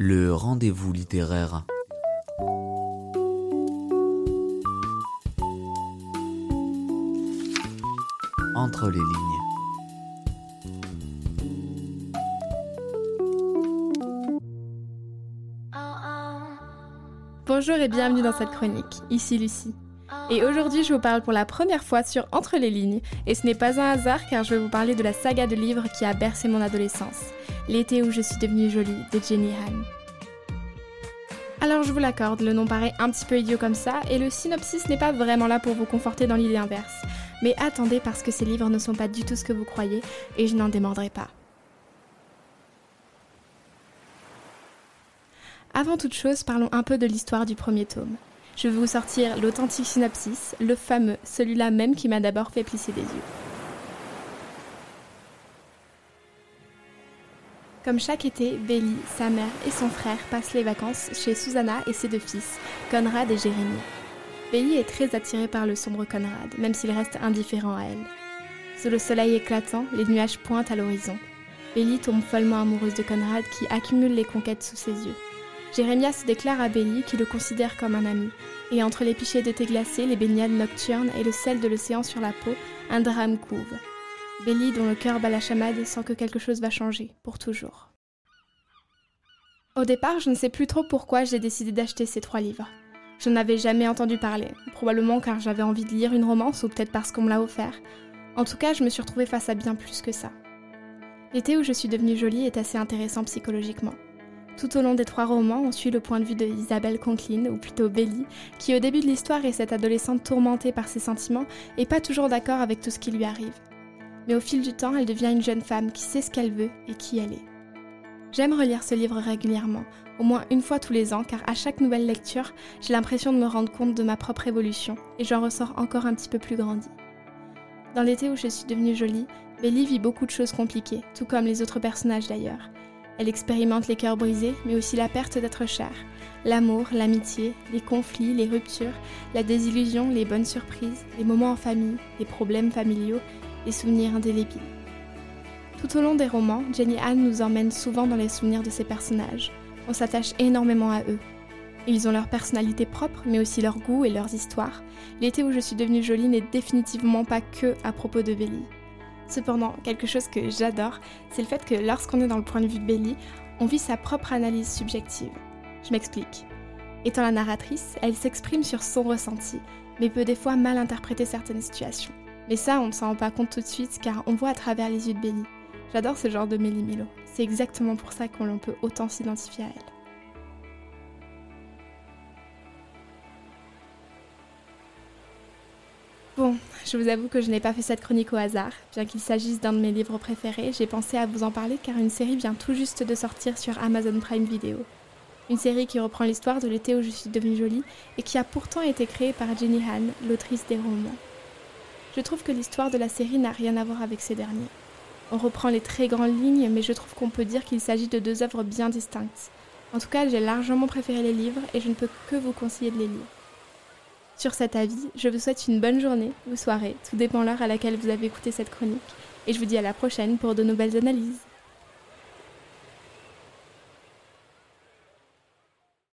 Le rendez-vous littéraire. Entre les lignes. Bonjour et bienvenue dans cette chronique. Ici Lucie. Et aujourd'hui, je vous parle pour la première fois sur Entre les lignes. Et ce n'est pas un hasard car je vais vous parler de la saga de livres qui a bercé mon adolescence. L'été où je suis devenue jolie de Jenny Han. Alors je vous l'accorde, le nom paraît un petit peu idiot comme ça, et le synopsis n'est pas vraiment là pour vous conforter dans l'idée inverse. Mais attendez parce que ces livres ne sont pas du tout ce que vous croyez, et je n'en démordrai pas. Avant toute chose, parlons un peu de l'histoire du premier tome. Je vais vous sortir l'authentique synopsis, le fameux, celui-là même qui m'a d'abord fait plisser des yeux. Comme chaque été, Belly, sa mère et son frère passent les vacances chez Susanna et ses deux fils, Conrad et Jérémie. Belly est très attiré par le sombre Conrad, même s'il reste indifférent à elle. Sous le soleil éclatant, les nuages pointent à l'horizon. Belly tombe follement amoureuse de Conrad qui accumule les conquêtes sous ses yeux. Jérémia se déclare à Belly qui le considère comme un ami. Et entre les pichets de thé glacé, les baignades nocturnes et le sel de l'océan sur la peau, un drame couve. Belly, dont le cœur bat la chamade, sent que quelque chose va changer, pour toujours. Au départ, je ne sais plus trop pourquoi j'ai décidé d'acheter ces trois livres. Je n'avais jamais entendu parler, probablement car j'avais envie de lire une romance ou peut-être parce qu'on me l'a offert. En tout cas, je me suis retrouvée face à bien plus que ça. L'été où je suis devenue jolie est assez intéressant psychologiquement. Tout au long des trois romans, on suit le point de vue de Isabelle Conklin, ou plutôt Belly, qui au début de l'histoire est cette adolescente tourmentée par ses sentiments et pas toujours d'accord avec tout ce qui lui arrive. Mais au fil du temps, elle devient une jeune femme qui sait ce qu'elle veut et qui elle est. J'aime relire ce livre régulièrement, au moins une fois tous les ans, car à chaque nouvelle lecture, j'ai l'impression de me rendre compte de ma propre évolution, et j'en ressors encore un petit peu plus grandi. Dans l'été où je suis devenue jolie, Belly vit beaucoup de choses compliquées, tout comme les autres personnages d'ailleurs. Elle expérimente les cœurs brisés, mais aussi la perte d'être cher, l'amour, l'amitié, les conflits, les ruptures, la désillusion, les bonnes surprises, les moments en famille, les problèmes familiaux, les souvenirs indélébiles. Tout au long des romans, Jenny Anne nous emmène souvent dans les souvenirs de ces personnages. On s'attache énormément à eux. Ils ont leur personnalité propre, mais aussi leur goût et leurs histoires. L'été où je suis devenue jolie n'est définitivement pas que à propos de Belly. Cependant, quelque chose que j'adore, c'est le fait que lorsqu'on est dans le point de vue de Belly, on vit sa propre analyse subjective. Je m'explique. Étant la narratrice, elle s'exprime sur son ressenti, mais peut des fois mal interpréter certaines situations. Mais ça, on ne s'en rend pas compte tout de suite car on voit à travers les yeux de Belly. J'adore ce genre de Mélie Milo. C'est exactement pour ça qu'on peut autant s'identifier à elle. Bon, je vous avoue que je n'ai pas fait cette chronique au hasard. Bien qu'il s'agisse d'un de mes livres préférés, j'ai pensé à vous en parler car une série vient tout juste de sortir sur Amazon Prime Video. Une série qui reprend l'histoire de l'été où je suis devenue jolie et qui a pourtant été créée par Jenny Han, l'autrice des romans. Je trouve que l'histoire de la série n'a rien à voir avec ces derniers. On reprend les très grandes lignes, mais je trouve qu'on peut dire qu'il s'agit de deux œuvres bien distinctes. En tout cas, j'ai largement préféré les livres et je ne peux que vous conseiller de les lire. Sur cet avis, je vous souhaite une bonne journée ou soirée, tout dépend l'heure à laquelle vous avez écouté cette chronique, et je vous dis à la prochaine pour de nouvelles analyses.